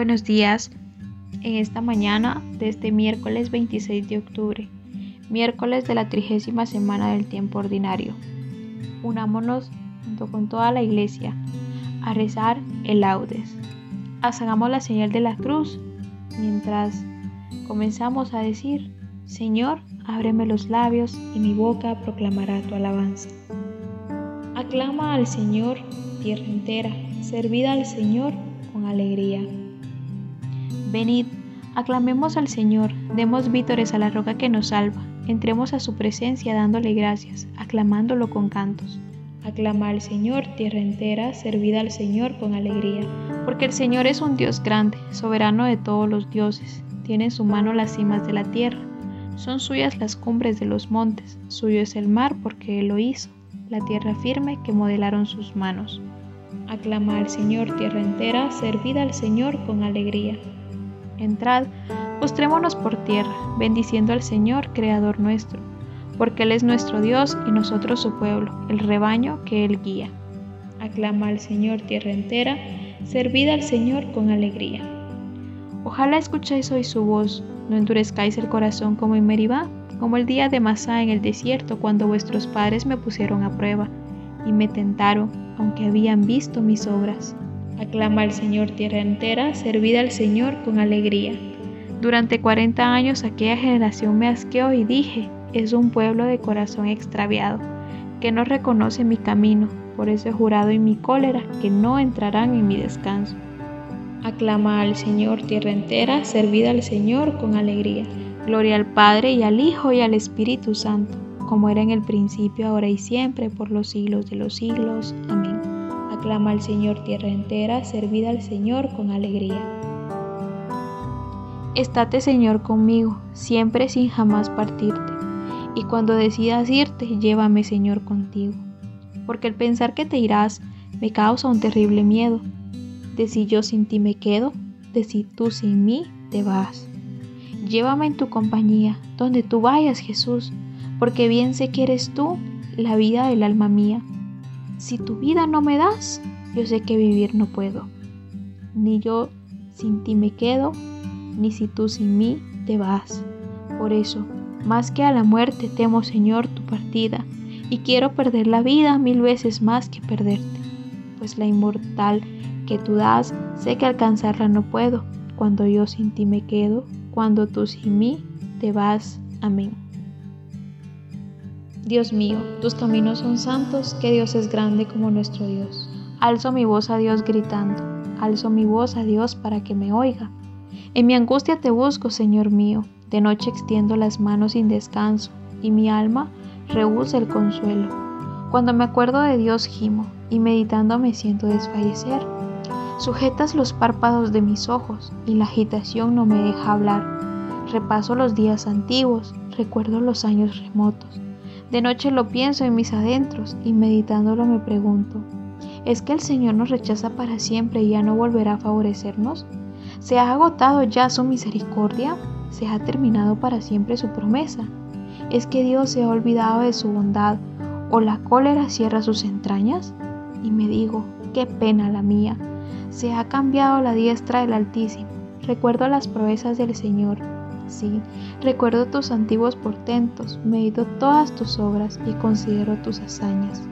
Buenos días. En esta mañana de este miércoles 26 de octubre, miércoles de la trigésima semana del tiempo ordinario. Unámonos junto con toda la iglesia a rezar el laudes. Hagamos la señal de la cruz mientras comenzamos a decir, Señor, ábreme los labios y mi boca proclamará tu alabanza. Aclama al Señor, tierra entera, servida al Señor con alegría. Venid, aclamemos al Señor, demos vítores a la roca que nos salva, entremos a su presencia dándole gracias, aclamándolo con cantos. Aclama al Señor, tierra entera, servida al Señor con alegría, porque el Señor es un Dios grande, soberano de todos los dioses, tiene en su mano las cimas de la tierra, son suyas las cumbres de los montes, suyo es el mar porque Él lo hizo, la tierra firme que modelaron sus manos. Aclama al Señor, tierra entera, servida al Señor con alegría. Entrad, postrémonos por tierra, bendiciendo al Señor, Creador nuestro, porque Él es nuestro Dios y nosotros su pueblo, el rebaño que Él guía. Aclama al Señor tierra entera, servid al Señor con alegría. Ojalá escuchéis hoy su voz, no endurezcáis el corazón como en Meribá, como el día de Masá en el desierto, cuando vuestros padres me pusieron a prueba y me tentaron, aunque habían visto mis obras. Aclama al Señor tierra entera, servid al Señor con alegría. Durante cuarenta años aquella generación me asqueó y dije, es un pueblo de corazón extraviado, que no reconoce mi camino, por eso he jurado en mi cólera que no entrarán en mi descanso. Aclama al Señor tierra entera, servid al Señor con alegría. Gloria al Padre y al Hijo y al Espíritu Santo, como era en el principio, ahora y siempre, por los siglos de los siglos. Amén. Aclama al Señor tierra entera, servida al Señor con alegría. Estate Señor conmigo, siempre sin jamás partirte, y cuando decidas irte, llévame Señor contigo, porque el pensar que te irás me causa un terrible miedo, de si yo sin ti me quedo, de si tú sin mí te vas. Llévame en tu compañía, donde tú vayas Jesús, porque bien sé que eres tú la vida del alma mía si tu vida no me das, yo sé que vivir no puedo. Ni yo sin ti me quedo, ni si tú sin mí te vas. Por eso, más que a la muerte temo, Señor, tu partida, y quiero perder la vida mil veces más que perderte, pues la inmortal que tú das, sé que alcanzarla no puedo, cuando yo sin ti me quedo, cuando tú sin mí te vas. Amén. Dios mío, tus caminos son santos, que Dios es grande como nuestro Dios. Alzo mi voz a Dios gritando, alzo mi voz a Dios para que me oiga. En mi angustia te busco, Señor mío, de noche extiendo las manos sin descanso, y mi alma rehúsa el consuelo. Cuando me acuerdo de Dios gimo, y meditando me siento desfallecer. Sujetas los párpados de mis ojos, y la agitación no me deja hablar. Repaso los días antiguos, recuerdo los años remotos de noche lo pienso en mis adentros y meditándolo me pregunto, ¿es que el Señor nos rechaza para siempre y ya no volverá a favorecernos? ¿Se ha agotado ya su misericordia? ¿Se ha terminado para siempre su promesa? ¿Es que Dios se ha olvidado de su bondad o la cólera cierra sus entrañas? Y me digo, qué pena la mía. Se ha cambiado la diestra del Altísimo. Recuerdo las proezas del Señor. Sí, recuerdo tus antiguos portentos, medito todas tus obras y considero tus hazañas.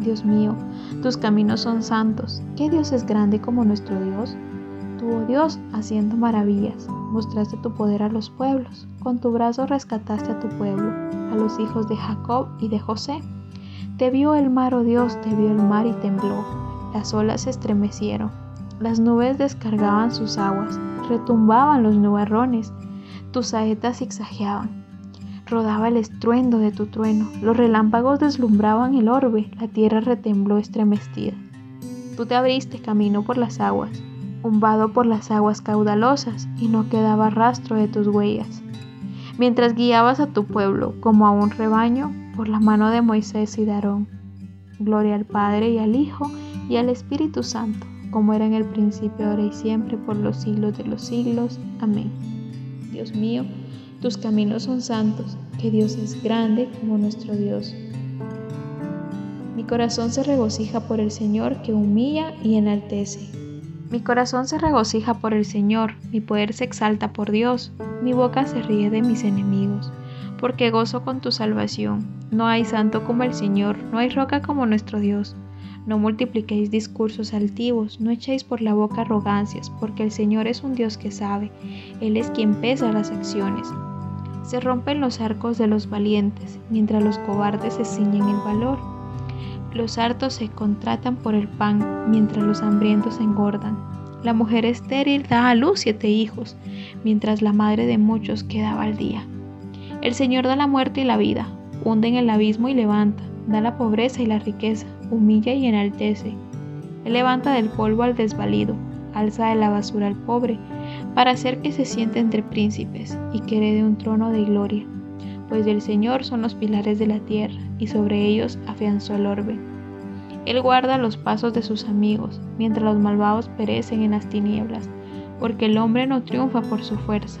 Dios mío, tus caminos son santos. ¿Qué Dios es grande como nuestro Dios? Tú, oh Dios, haciendo maravillas, mostraste tu poder a los pueblos. Con tu brazo rescataste a tu pueblo, a los hijos de Jacob y de José. Te vio el mar, oh Dios, te vio el mar y tembló. Las olas se estremecieron. Las nubes descargaban sus aguas, retumbaban los nubarrones, tus saetas zigzagueaban. Rodaba el estruendo de tu trueno, los relámpagos deslumbraban el orbe, la tierra retembló estremecida. Tú te abriste camino por las aguas, umbado por las aguas caudalosas, y no quedaba rastro de tus huellas. Mientras guiabas a tu pueblo como a un rebaño por la mano de Moisés y de Aarón. Gloria al Padre y al Hijo y al Espíritu Santo, como era en el principio, ahora y siempre, por los siglos de los siglos. Amén. Dios mío, tus caminos son santos, que Dios es grande como nuestro Dios. Mi corazón se regocija por el Señor que humilla y enaltece. Mi corazón se regocija por el Señor, mi poder se exalta por Dios, mi boca se ríe de mis enemigos, porque gozo con tu salvación. No hay santo como el Señor, no hay roca como nuestro Dios. No multipliquéis discursos altivos, no echéis por la boca arrogancias, porque el Señor es un Dios que sabe, Él es quien pesa las acciones. Se rompen los arcos de los valientes, mientras los cobardes se ciñen el valor. Los hartos se contratan por el pan, mientras los hambrientos engordan. La mujer estéril da a luz siete hijos, mientras la madre de muchos quedaba al día. El Señor da la muerte y la vida, hunde en el abismo y levanta, da la pobreza y la riqueza, humilla y enaltece. Él levanta del polvo al desvalido, alza de la basura al pobre, para hacer que se siente entre príncipes y que herede un trono de gloria, pues del Señor son los pilares de la tierra y sobre ellos afianzó el orbe. Él guarda los pasos de sus amigos, mientras los malvados perecen en las tinieblas, porque el hombre no triunfa por su fuerza.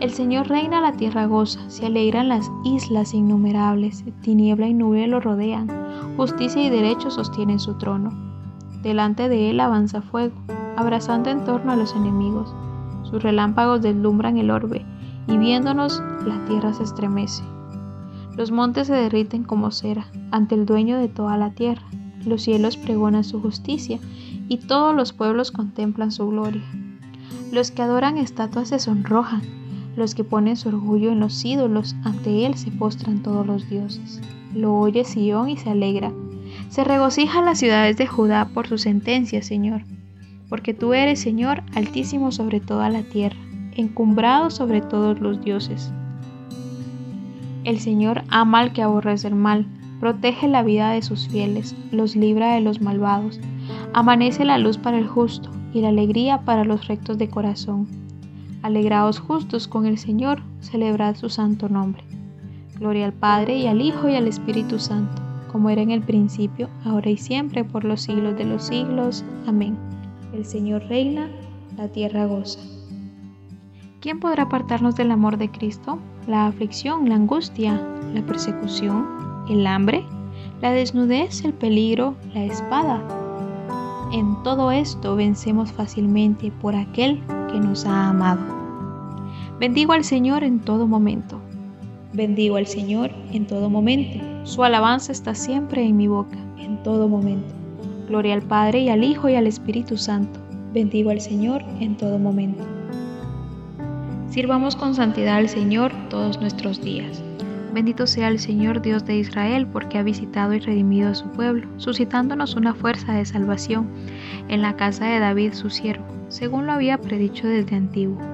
El Señor reina, la tierra goza, se alegran las islas innumerables, tiniebla y nube lo rodean, justicia y derecho sostienen su trono. Delante de él avanza fuego, abrazando en torno a los enemigos. Sus relámpagos deslumbran el orbe, y viéndonos la tierra se estremece. Los montes se derriten como cera ante el dueño de toda la tierra. Los cielos pregonan su justicia, y todos los pueblos contemplan su gloria. Los que adoran estatuas se sonrojan, los que ponen su orgullo en los ídolos, ante él se postran todos los dioses. Lo oye Sión y se alegra. Se regocijan las ciudades de Judá por su sentencia, Señor porque tú eres, Señor, altísimo sobre toda la tierra, encumbrado sobre todos los dioses. El Señor ama al que aborrece el mal, protege la vida de sus fieles, los libra de los malvados. Amanece la luz para el justo y la alegría para los rectos de corazón. Alegraos justos con el Señor, celebrad su santo nombre. Gloria al Padre y al Hijo y al Espíritu Santo, como era en el principio, ahora y siempre, por los siglos de los siglos. Amén. El Señor reina, la tierra goza. ¿Quién podrá apartarnos del amor de Cristo? La aflicción, la angustia, la persecución, el hambre, la desnudez, el peligro, la espada. En todo esto vencemos fácilmente por aquel que nos ha amado. Bendigo al Señor en todo momento. Bendigo al Señor en todo momento. Su alabanza está siempre en mi boca, en todo momento. Gloria al Padre y al Hijo y al Espíritu Santo. Bendigo al Señor en todo momento. Sirvamos con santidad al Señor todos nuestros días. Bendito sea el Señor Dios de Israel, porque ha visitado y redimido a su pueblo, suscitándonos una fuerza de salvación en la casa de David su siervo, según lo había predicho desde antiguo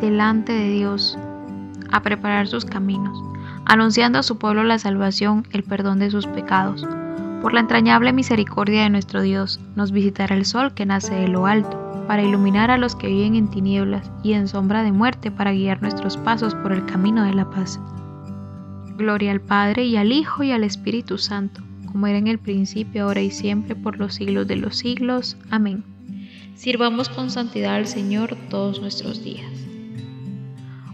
delante de Dios a preparar sus caminos, anunciando a su pueblo la salvación, el perdón de sus pecados. Por la entrañable misericordia de nuestro Dios, nos visitará el sol que nace de lo alto, para iluminar a los que viven en tinieblas y en sombra de muerte, para guiar nuestros pasos por el camino de la paz. Gloria al Padre y al Hijo y al Espíritu Santo, como era en el principio, ahora y siempre, por los siglos de los siglos. Amén. Sirvamos con santidad al Señor todos nuestros días.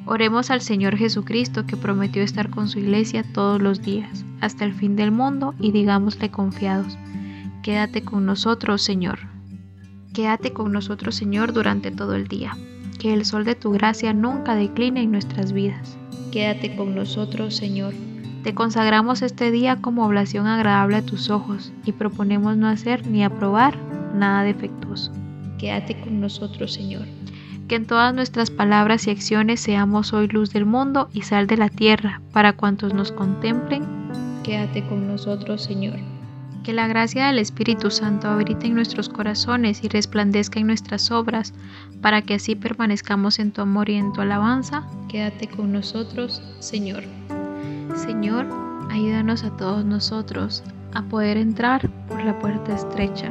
Oremos al Señor Jesucristo que prometió estar con su iglesia todos los días, hasta el fin del mundo, y digámosle confiados, quédate con nosotros, Señor. Quédate con nosotros, Señor, durante todo el día. Que el sol de tu gracia nunca decline en nuestras vidas. Quédate con nosotros, Señor. Te consagramos este día como oblación agradable a tus ojos y proponemos no hacer ni aprobar nada defectuoso. Quédate con nosotros, Señor que en todas nuestras palabras y acciones seamos hoy luz del mundo y sal de la tierra para cuantos nos contemplen. Quédate con nosotros, Señor. Que la gracia del Espíritu Santo habite en nuestros corazones y resplandezca en nuestras obras, para que así permanezcamos en tu amor y en tu alabanza. Quédate con nosotros, Señor. Señor, ayúdanos a todos nosotros a poder entrar por la puerta estrecha,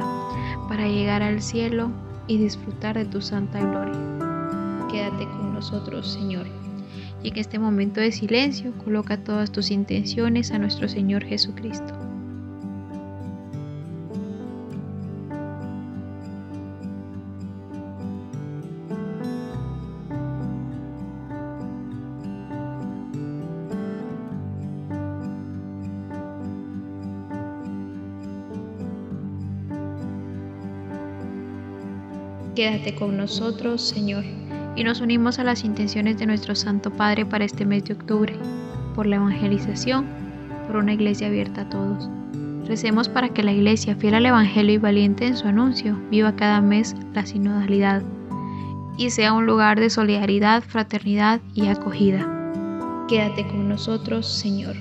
para llegar al cielo y disfrutar de tu santa gloria quédate con nosotros, Señor. Y en este momento de silencio, coloca todas tus intenciones a nuestro Señor Jesucristo. Quédate con nosotros, Señor y nos unimos a las intenciones de nuestro Santo Padre para este mes de octubre, por la evangelización, por una iglesia abierta a todos. Recemos para que la iglesia, fiel al Evangelio y valiente en su anuncio, viva cada mes la sinodalidad y sea un lugar de solidaridad, fraternidad y acogida. Quédate con nosotros, Señor.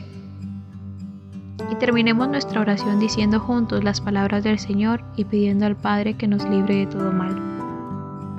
Y terminemos nuestra oración diciendo juntos las palabras del Señor y pidiendo al Padre que nos libre de todo mal.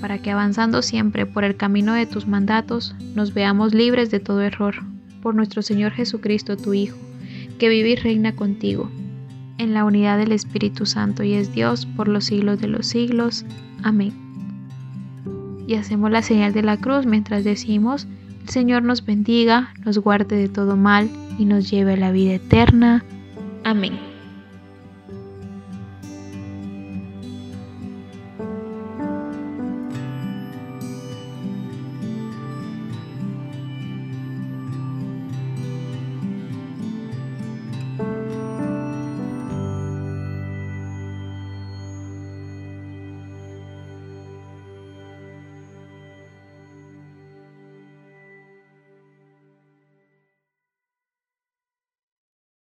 para que avanzando siempre por el camino de tus mandatos, nos veamos libres de todo error, por nuestro Señor Jesucristo, tu Hijo, que vive y reina contigo, en la unidad del Espíritu Santo y es Dios por los siglos de los siglos. Amén. Y hacemos la señal de la cruz mientras decimos, el Señor nos bendiga, nos guarde de todo mal y nos lleve a la vida eterna. Amén.